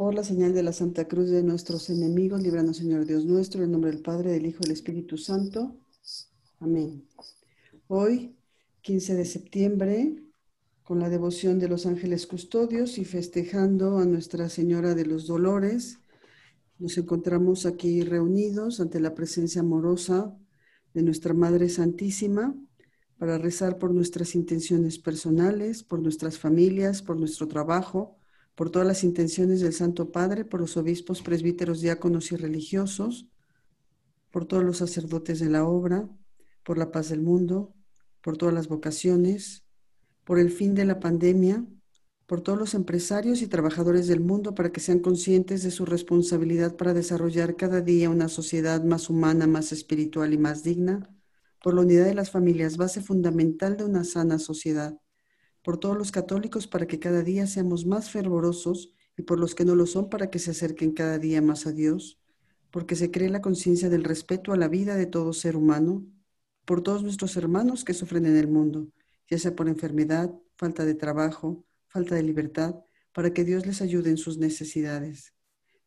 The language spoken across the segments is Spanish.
Por la señal de la Santa Cruz de nuestros enemigos, líbranos, Señor Dios nuestro, en el nombre del Padre, del Hijo y del Espíritu Santo. Amén. Hoy, 15 de septiembre, con la devoción de los ángeles custodios y festejando a Nuestra Señora de los Dolores, nos encontramos aquí reunidos ante la presencia amorosa de nuestra Madre Santísima para rezar por nuestras intenciones personales, por nuestras familias, por nuestro trabajo, por todas las intenciones del Santo Padre, por los obispos, presbíteros, diáconos y religiosos, por todos los sacerdotes de la obra, por la paz del mundo, por todas las vocaciones, por el fin de la pandemia, por todos los empresarios y trabajadores del mundo para que sean conscientes de su responsabilidad para desarrollar cada día una sociedad más humana, más espiritual y más digna, por la unidad de las familias, base fundamental de una sana sociedad, por todos los católicos para que cada día seamos más fervorosos y por los que no lo son para que se acerquen cada día más a Dios, porque se cree la conciencia del respeto a la vida de todo ser humano, por todos nuestros hermanos que sufren en el mundo, ya sea por enfermedad, falta de trabajo, falta de libertad, para que Dios les ayude en sus necesidades,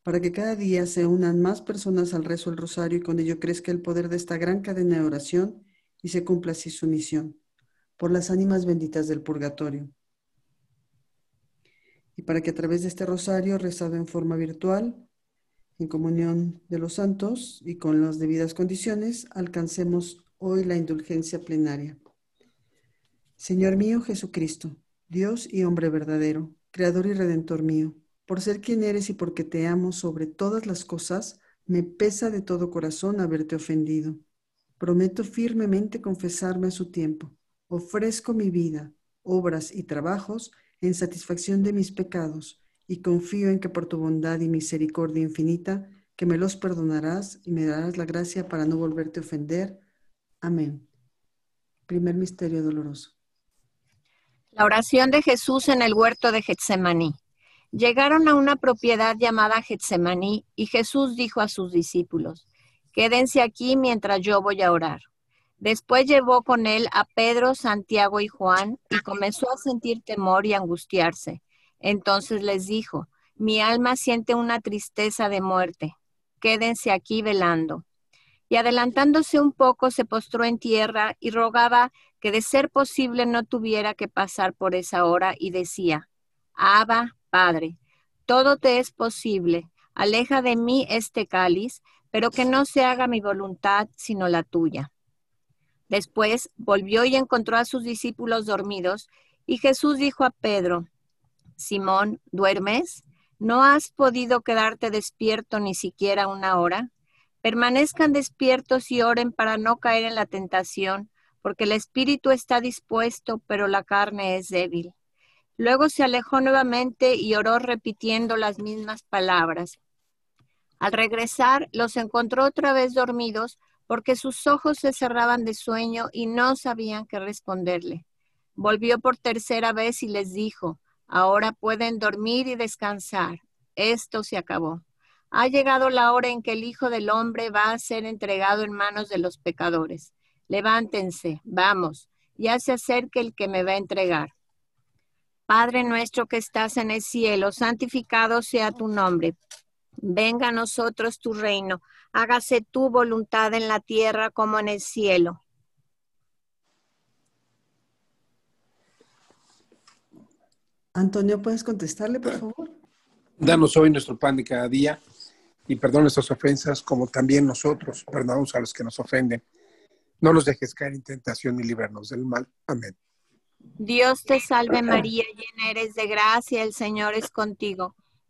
para que cada día se unan más personas al rezo del rosario y con ello crezca el poder de esta gran cadena de oración y se cumpla así su misión por las ánimas benditas del purgatorio. Y para que a través de este rosario rezado en forma virtual, en comunión de los santos y con las debidas condiciones, alcancemos hoy la indulgencia plenaria. Señor mío Jesucristo, Dios y hombre verdadero, Creador y Redentor mío, por ser quien eres y porque te amo sobre todas las cosas, me pesa de todo corazón haberte ofendido. Prometo firmemente confesarme a su tiempo ofrezco mi vida, obras y trabajos en satisfacción de mis pecados y confío en que por tu bondad y misericordia infinita, que me los perdonarás y me darás la gracia para no volverte a ofender. Amén. Primer misterio doloroso. La oración de Jesús en el huerto de Getsemaní. Llegaron a una propiedad llamada Getsemaní y Jesús dijo a sus discípulos, Quédense aquí mientras yo voy a orar. Después llevó con él a Pedro, Santiago y Juan y comenzó a sentir temor y angustiarse. Entonces les dijo, mi alma siente una tristeza de muerte, quédense aquí velando. Y adelantándose un poco se postró en tierra y rogaba que de ser posible no tuviera que pasar por esa hora y decía, Abba, Padre, todo te es posible, aleja de mí este cáliz, pero que no se haga mi voluntad sino la tuya. Después volvió y encontró a sus discípulos dormidos, y Jesús dijo a Pedro, Simón, ¿duermes? ¿No has podido quedarte despierto ni siquiera una hora? Permanezcan despiertos y oren para no caer en la tentación, porque el espíritu está dispuesto, pero la carne es débil. Luego se alejó nuevamente y oró repitiendo las mismas palabras. Al regresar, los encontró otra vez dormidos, porque sus ojos se cerraban de sueño y no sabían qué responderle. Volvió por tercera vez y les dijo, ahora pueden dormir y descansar. Esto se acabó. Ha llegado la hora en que el Hijo del Hombre va a ser entregado en manos de los pecadores. Levántense, vamos, ya se acerca el que me va a entregar. Padre nuestro que estás en el cielo, santificado sea tu nombre. Venga a nosotros tu reino hágase tu voluntad en la tierra como en el cielo. Antonio, ¿puedes contestarle, por favor? Danos hoy nuestro pan de cada día y perdona nuestras ofensas como también nosotros perdonamos a los que nos ofenden. No nos dejes caer en tentación y librarnos del mal. Amén. Dios te salve María, llena eres de gracia, el Señor es contigo.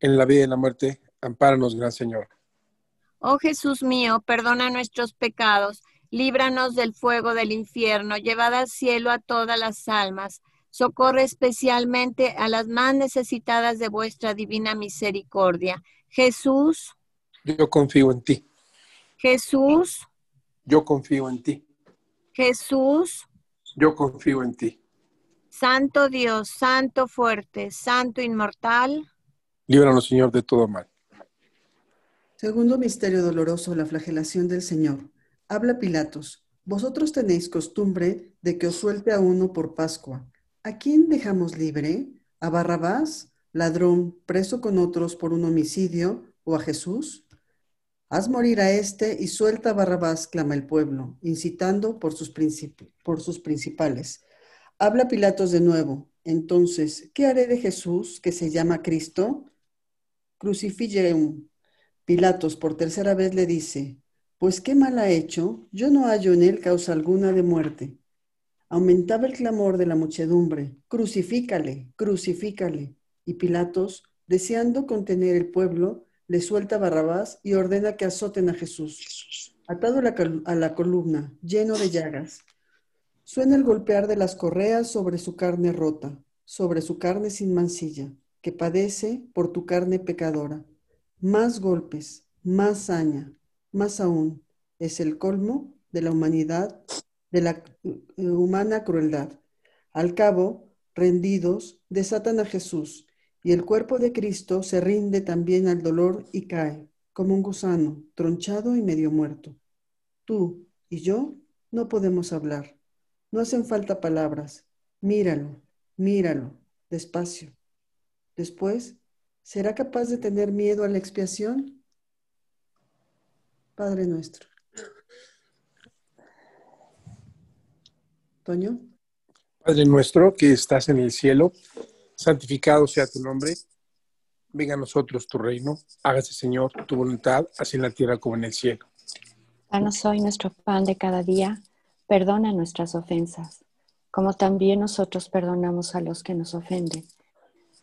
En la vida y en la muerte, ampáranos, Gran Señor. Oh Jesús mío, perdona nuestros pecados, líbranos del fuego del infierno, llevad al cielo a todas las almas, socorre especialmente a las más necesitadas de vuestra divina misericordia. Jesús. Yo confío en ti. Jesús. Yo confío en ti. Jesús. Yo confío en ti. Santo Dios, Santo fuerte, Santo inmortal. Líbranos, Señor, de todo mal. Segundo misterio doloroso, la flagelación del Señor. Habla Pilatos. Vosotros tenéis costumbre de que os suelte a uno por Pascua. ¿A quién dejamos libre? ¿A Barrabás, ladrón, preso con otros por un homicidio, o a Jesús? Haz morir a este y suelta a Barrabás, clama el pueblo, incitando por sus, por sus principales. Habla Pilatos de nuevo. Entonces, ¿qué haré de Jesús que se llama Cristo? Crucifigueum. Pilatos por tercera vez le dice, pues qué mal ha hecho, yo no hallo en él causa alguna de muerte. Aumentaba el clamor de la muchedumbre, crucifícale, crucifícale. Y Pilatos, deseando contener el pueblo, le suelta Barrabás y ordena que azoten a Jesús, atado a la columna, lleno de llagas. Suena el golpear de las correas sobre su carne rota, sobre su carne sin mancilla, que padece por tu carne pecadora. Más golpes, más saña, más aún, es el colmo de la humanidad, de la eh, humana crueldad. Al cabo, rendidos, desatan a Jesús, y el cuerpo de Cristo se rinde también al dolor y cae, como un gusano, tronchado y medio muerto. Tú y yo no podemos hablar no hacen falta palabras. Míralo, míralo, despacio. Después, ¿será capaz de tener miedo a la expiación? Padre nuestro. Toño. Padre nuestro que estás en el cielo, santificado sea tu nombre. Venga a nosotros tu reino. Hágase, Señor, tu voluntad, así en la tierra como en el cielo. Danos hoy nuestro pan de cada día Perdona nuestras ofensas, como también nosotros perdonamos a los que nos ofenden.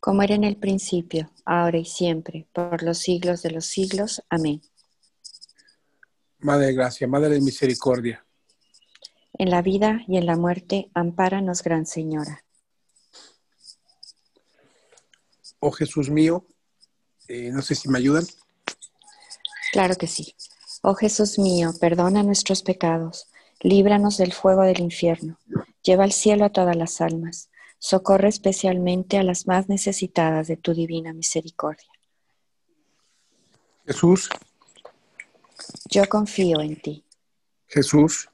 Como era en el principio, ahora y siempre, por los siglos de los siglos. Amén. Madre de gracia, Madre de misericordia. En la vida y en la muerte, ampáranos, Gran Señora. Oh Jesús mío, eh, no sé si me ayudan. Claro que sí. Oh Jesús mío, perdona nuestros pecados, líbranos del fuego del infierno, lleva al cielo a todas las almas, socorre especialmente a las más necesitadas de tu divina misericordia. Jesús. Yo confío en ti. Jesús.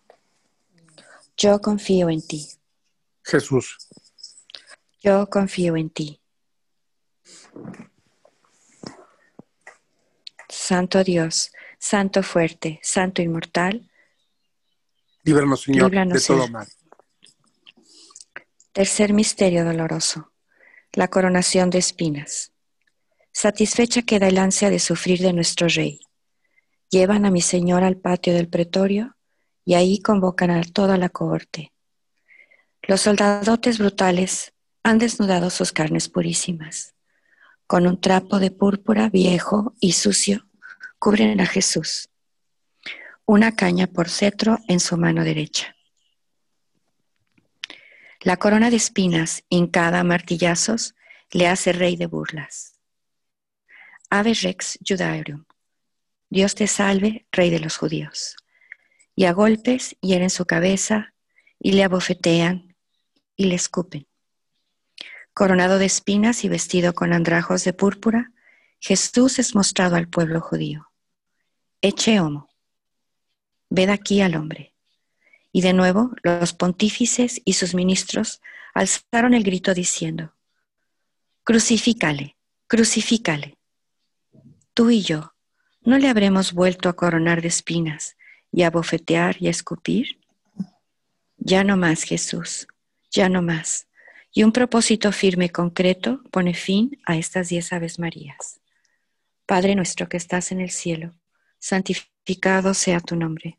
Yo confío en ti. Jesús. Yo confío en ti. Santo Dios, Santo fuerte, Santo inmortal. Líbranos, Señor, de todo mal. Tercer misterio doloroso. La coronación de espinas. Satisfecha queda el ansia de sufrir de nuestro Rey. Llevan a mi Señor al patio del pretorio y ahí convocan a toda la cohorte. Los soldadotes brutales han desnudado sus carnes purísimas con un trapo de púrpura viejo y sucio, cubren a Jesús, una caña por cetro en su mano derecha. La corona de espinas, hincada a martillazos, le hace rey de burlas. Ave Rex Judaeum, Dios te salve, rey de los judíos. Y a golpes hieren su cabeza y le abofetean y le escupen. Coronado de espinas y vestido con andrajos de púrpura, Jesús es mostrado al pueblo judío. Eche homo. Ved aquí al hombre. Y de nuevo los pontífices y sus ministros alzaron el grito diciendo, Crucifícale, crucifícale. Tú y yo, ¿no le habremos vuelto a coronar de espinas y a bofetear y a escupir? Ya no más, Jesús, ya no más. Y un propósito firme y concreto pone fin a estas diez Aves Marías. Padre nuestro que estás en el cielo, santificado sea tu nombre.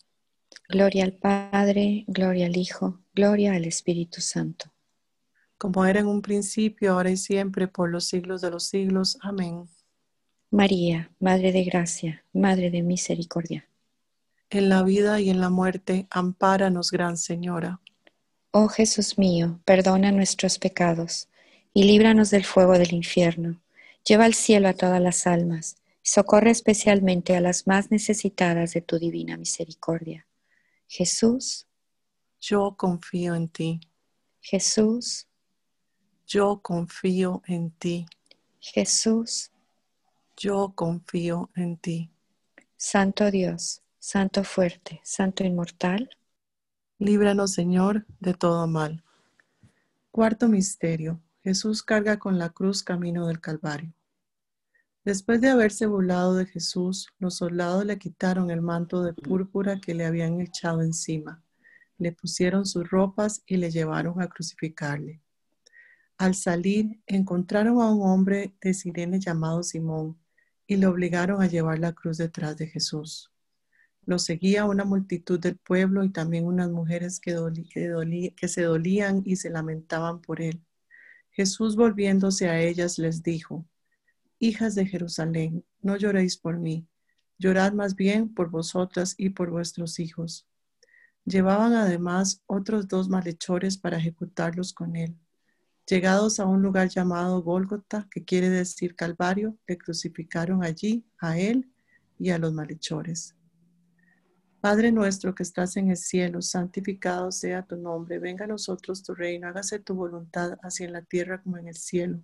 Gloria al Padre, gloria al Hijo, gloria al Espíritu Santo. Como era en un principio, ahora y siempre, por los siglos de los siglos. Amén. María, Madre de Gracia, Madre de Misericordia en la vida y en la muerte, ampáranos, Gran Señora. Oh Jesús mío, perdona nuestros pecados y líbranos del fuego del infierno. Lleva al cielo a todas las almas y socorre especialmente a las más necesitadas de tu divina misericordia. Jesús, yo confío en ti. Jesús, yo confío en ti. Jesús, yo confío en ti. Santo Dios, Santo fuerte, Santo inmortal. Líbranos, Señor, de todo mal. Cuarto misterio. Jesús carga con la cruz camino del Calvario. Después de haberse burlado de Jesús, los soldados le quitaron el manto de púrpura que le habían echado encima, le pusieron sus ropas y le llevaron a crucificarle. Al salir, encontraron a un hombre de Sirene llamado Simón y le obligaron a llevar la cruz detrás de Jesús. Lo seguía una multitud del pueblo y también unas mujeres que, que se dolían y se lamentaban por él. Jesús volviéndose a ellas les dijo, Hijas de Jerusalén, no lloréis por mí, llorad más bien por vosotras y por vuestros hijos. Llevaban además otros dos malhechores para ejecutarlos con él. Llegados a un lugar llamado Gólgota, que quiere decir Calvario, le crucificaron allí a él y a los malhechores. Padre nuestro que estás en el cielo, santificado sea tu nombre, venga a nosotros tu reino, hágase tu voluntad, así en la tierra como en el cielo.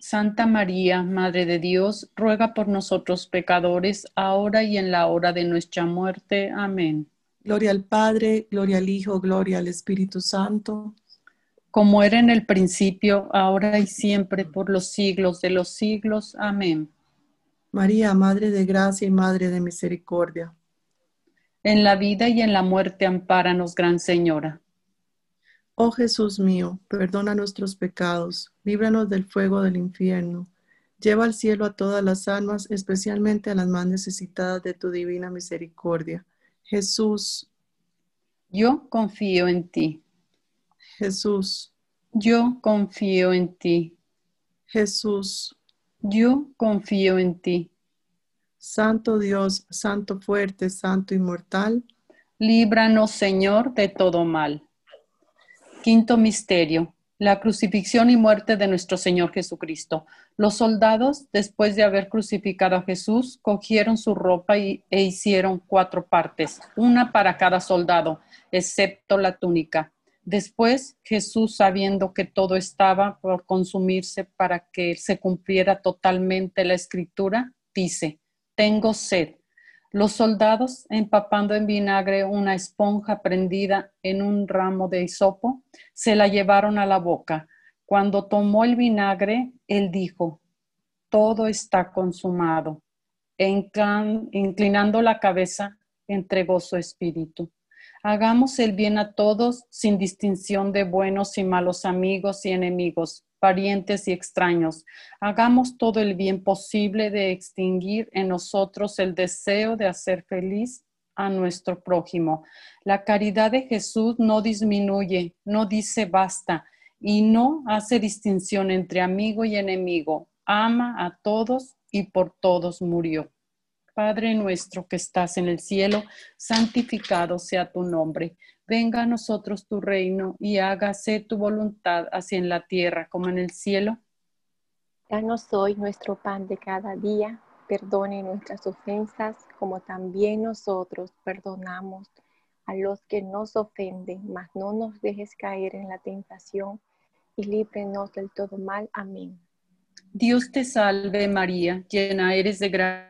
Santa María, Madre de Dios, ruega por nosotros pecadores, ahora y en la hora de nuestra muerte. Amén. Gloria al Padre, gloria al Hijo, gloria al Espíritu Santo. Como era en el principio, ahora y siempre, por los siglos de los siglos. Amén. María, Madre de Gracia y Madre de Misericordia. En la vida y en la muerte, ampáranos, Gran Señora. Oh Jesús mío, perdona nuestros pecados, líbranos del fuego del infierno, lleva al cielo a todas las almas, especialmente a las más necesitadas de tu divina misericordia. Jesús. Yo confío en ti. Jesús. Yo confío en ti. Jesús. Yo confío en ti. Santo Dios, Santo fuerte, Santo inmortal. Líbranos, Señor, de todo mal. Quinto misterio, la crucifixión y muerte de nuestro Señor Jesucristo. Los soldados, después de haber crucificado a Jesús, cogieron su ropa y, e hicieron cuatro partes, una para cada soldado, excepto la túnica. Después Jesús, sabiendo que todo estaba por consumirse para que se cumpliera totalmente la escritura, dice, tengo sed. Los soldados, empapando en vinagre una esponja prendida en un ramo de hisopo, se la llevaron a la boca. Cuando tomó el vinagre, él dijo, todo está consumado. E inclinando la cabeza, entregó su espíritu. Hagamos el bien a todos sin distinción de buenos y malos amigos y enemigos, parientes y extraños. Hagamos todo el bien posible de extinguir en nosotros el deseo de hacer feliz a nuestro prójimo. La caridad de Jesús no disminuye, no dice basta y no hace distinción entre amigo y enemigo. Ama a todos y por todos murió. Padre nuestro que estás en el cielo, santificado sea tu nombre. Venga a nosotros tu reino y hágase tu voluntad, así en la tierra como en el cielo. Danos hoy nuestro pan de cada día. Perdone nuestras ofensas, como también nosotros perdonamos a los que nos ofenden, mas no nos dejes caer en la tentación y líbrenos del todo mal. Amén. Dios te salve María, llena eres de gracia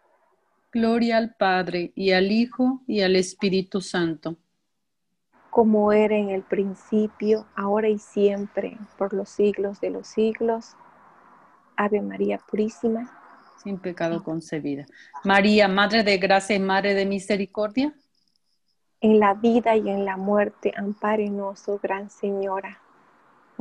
Gloria al Padre y al Hijo y al Espíritu Santo como era en el principio, ahora y siempre, por los siglos de los siglos. Ave María Purísima. Sin pecado concebida. María, Madre de Gracia y Madre de Misericordia. En la vida y en la muerte, ampárenos, oh Gran Señora.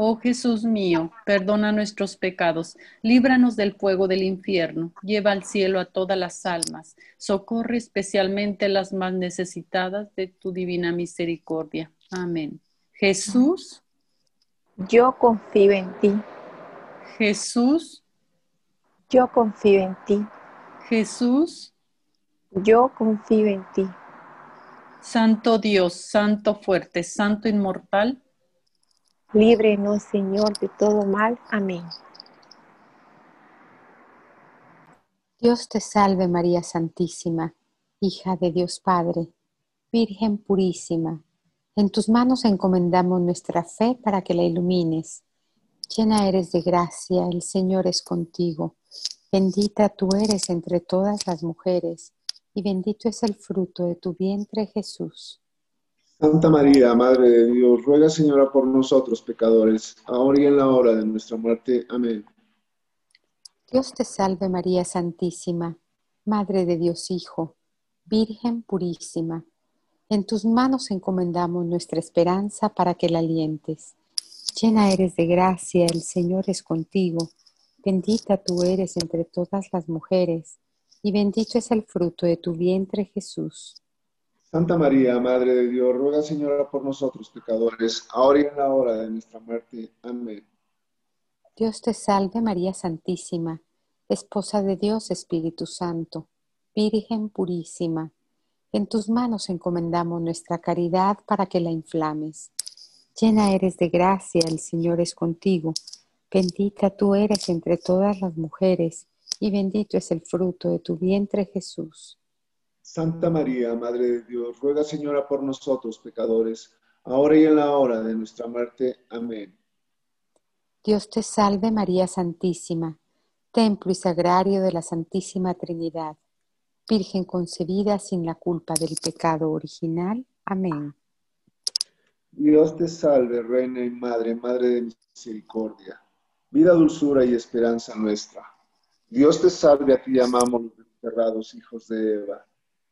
Oh Jesús mío, perdona nuestros pecados, líbranos del fuego del infierno, lleva al cielo a todas las almas, socorre especialmente a las más necesitadas de tu divina misericordia. Amén. Jesús. Yo confío en ti. Jesús. Yo confío en ti. Jesús. Yo confío en ti. Santo Dios, Santo fuerte, Santo inmortal Líbrenos, Señor, de todo mal. Amén. Dios te salve María Santísima, hija de Dios Padre, Virgen purísima. En tus manos encomendamos nuestra fe para que la ilumines. Llena eres de gracia, el Señor es contigo. Bendita tú eres entre todas las mujeres, y bendito es el fruto de tu vientre Jesús. Santa María, Madre de Dios, ruega Señora por nosotros pecadores, ahora y en la hora de nuestra muerte. Amén. Dios te salve María Santísima, Madre de Dios Hijo, Virgen purísima. En tus manos encomendamos nuestra esperanza para que la alientes. Llena eres de gracia, el Señor es contigo. Bendita tú eres entre todas las mujeres, y bendito es el fruto de tu vientre Jesús. Santa María, Madre de Dios, ruega Señora por nosotros pecadores, ahora y en la hora de nuestra muerte. Amén. Dios te salve María Santísima, Esposa de Dios Espíritu Santo, Virgen purísima. En tus manos encomendamos nuestra caridad para que la inflames. Llena eres de gracia, el Señor es contigo. Bendita tú eres entre todas las mujeres, y bendito es el fruto de tu vientre Jesús. Santa María, Madre de Dios, ruega Señora por nosotros pecadores, ahora y en la hora de nuestra muerte. Amén. Dios te salve María Santísima, templo y sagrario de la Santísima Trinidad, Virgen concebida sin la culpa del pecado original. Amén. Dios te salve, Reina y Madre, Madre de misericordia, vida, dulzura y esperanza nuestra. Dios te salve, a ti llamamos los desterrados hijos de Eva.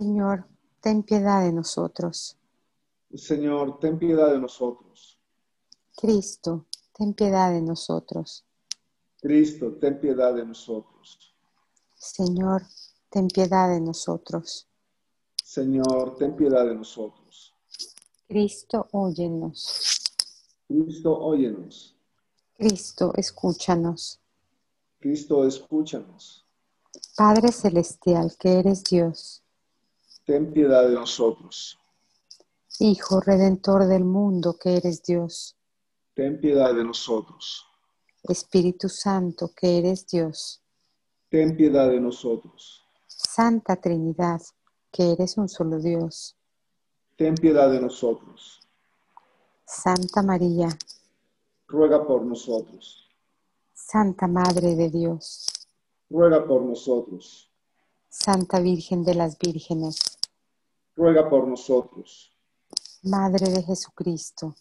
Señor, ten piedad de nosotros. Señor, ten piedad de nosotros. Cristo, ten piedad de nosotros. Cristo, ten piedad de nosotros. Señor, ten piedad de nosotros. Señor, ten piedad de nosotros. Cristo, óyenos. Cristo, óyenos. Cristo, escúchanos. Cristo, escúchanos. Padre Celestial, que eres Dios ten piedad de nosotros. Hijo Redentor del mundo que eres Dios. Ten piedad de nosotros. Espíritu Santo que eres Dios. Ten piedad de nosotros. Santa Trinidad que eres un solo Dios. Ten piedad de nosotros. Santa María. Ruega por nosotros. Santa Madre de Dios. Ruega por nosotros. Santa Virgen de las Vírgenes ruega por nosotros. Madre de Jesucristo,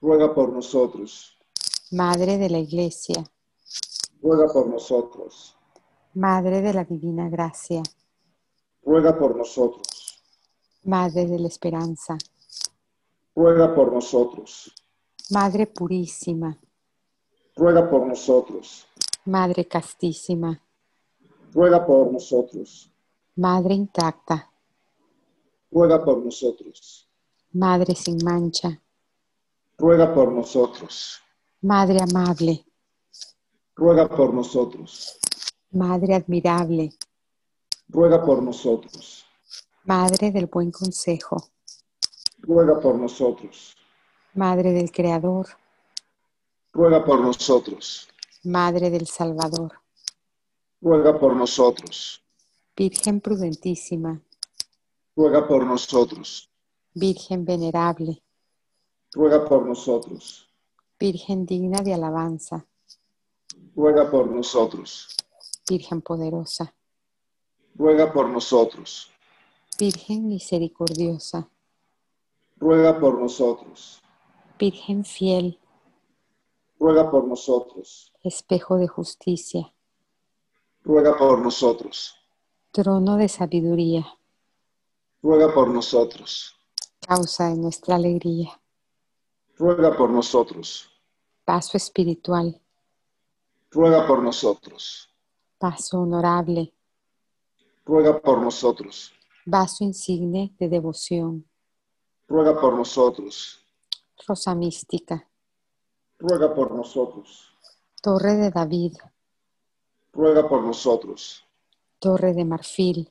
ruega por nosotros. Madre de la Iglesia, ruega por nosotros. Madre de la Divina Gracia, ruega por nosotros. Madre de la Esperanza, ruega por nosotros. Madre purísima, ruega por nosotros. Madre castísima, ruega por nosotros. Madre intacta, ruega por nosotros. Madre sin mancha, ruega por nosotros. Madre amable, ruega por nosotros. Madre admirable, ruega por nosotros. Madre del buen consejo, ruega por nosotros. Madre del Creador, ruega por nosotros. Madre del Salvador, ruega por nosotros. Virgen prudentísima, ruega por nosotros. Virgen venerable, ruega por nosotros. Virgen digna de alabanza, ruega por nosotros. Virgen poderosa, ruega por nosotros. Virgen misericordiosa, ruega por nosotros. Virgen fiel, ruega por nosotros. espejo de justicia, ruega por nosotros. trono de sabiduría, ruega por nosotros. causa de nuestra alegría, ruega por nosotros. paso espiritual, ruega por nosotros. paso honorable, ruega por nosotros. vaso insigne de devoción, ruega por nosotros. rosa mística, ruega por nosotros. torre de David, ruega por nosotros. torre de marfil,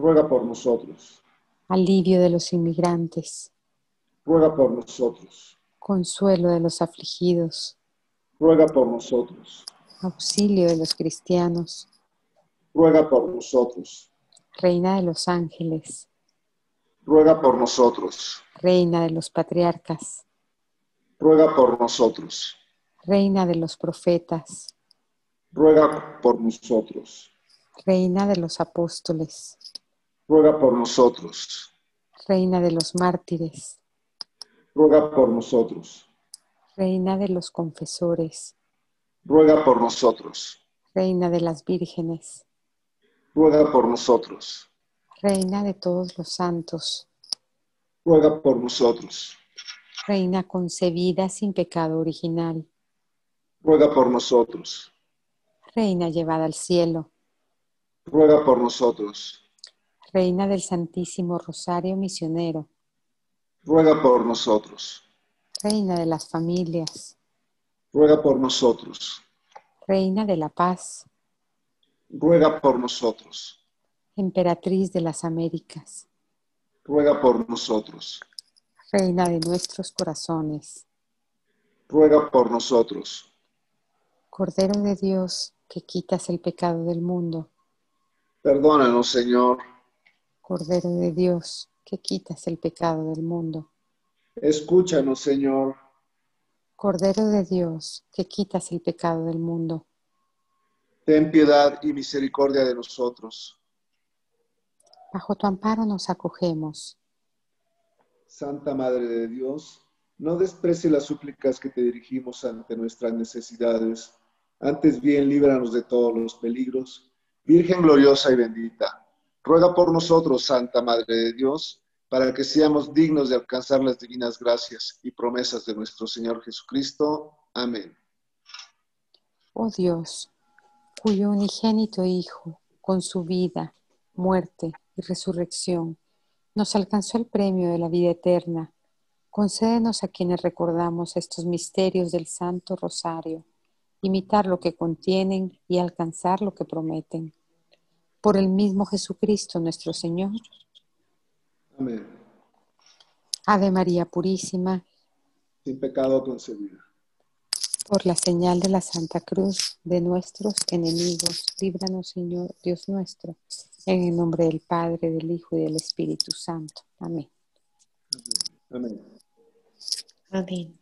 ruega por nosotros. alivio de los inmigrantes, ruega por nosotros. consuelo de los afligidos, ruega por nosotros. auxilio de los cristianos, ruega por nosotros. reina de los ángeles, ruega por nosotros. reina de los patriarcas, ruega por nosotros. reina de los profetas, ruega por nosotros. reina de los apóstoles, ruega por nosotros. reina de los mártires, ruega por nosotros. reina de los confesores, ruega por nosotros. reina de las vírgenes, ruega por nosotros. reina de todos los santos, ruega por nosotros. reina concebida sin pecado original, ruega por nosotros. reina llevada al cielo, ruega por nosotros. Reina del Santísimo Rosario Misionero, ruega por nosotros. reina de las familias, ruega por nosotros. reina de la paz, ruega por nosotros. emperatriz de las Américas, ruega por nosotros. reina de nuestros corazones, ruega por nosotros. Cordero de Dios que quitas el pecado del mundo, Perdónanos, Señor. Cordero de Dios que quitas el pecado del mundo, Escúchanos, Señor. Cordero de Dios que quitas el pecado del mundo, Ten piedad y misericordia de nosotros. bajo tu amparo nos acogemos. Santa Madre de Dios, no desprecie las súplicas que te dirigimos ante nuestras necesidades. Antes bien, líbranos de todos los peligros. Virgen gloriosa y bendita, ruega por nosotros, Santa Madre de Dios, para que seamos dignos de alcanzar las divinas gracias y promesas de nuestro Señor Jesucristo. Amén. Oh Dios, cuyo unigénito Hijo, con su vida, muerte y resurrección, nos alcanzó el premio de la vida eterna, concédenos a quienes recordamos estos misterios del Santo Rosario, imitar lo que contienen y alcanzar lo que prometen. Por el mismo Jesucristo nuestro Señor. Amén. Ave María Purísima, Sin pecado concebida. por la señal de la Santa Cruz de nuestros enemigos, líbranos Señor Dios nuestro, en el nombre del Padre, del Hijo y del Espíritu Santo. Amén. Amén. Amén.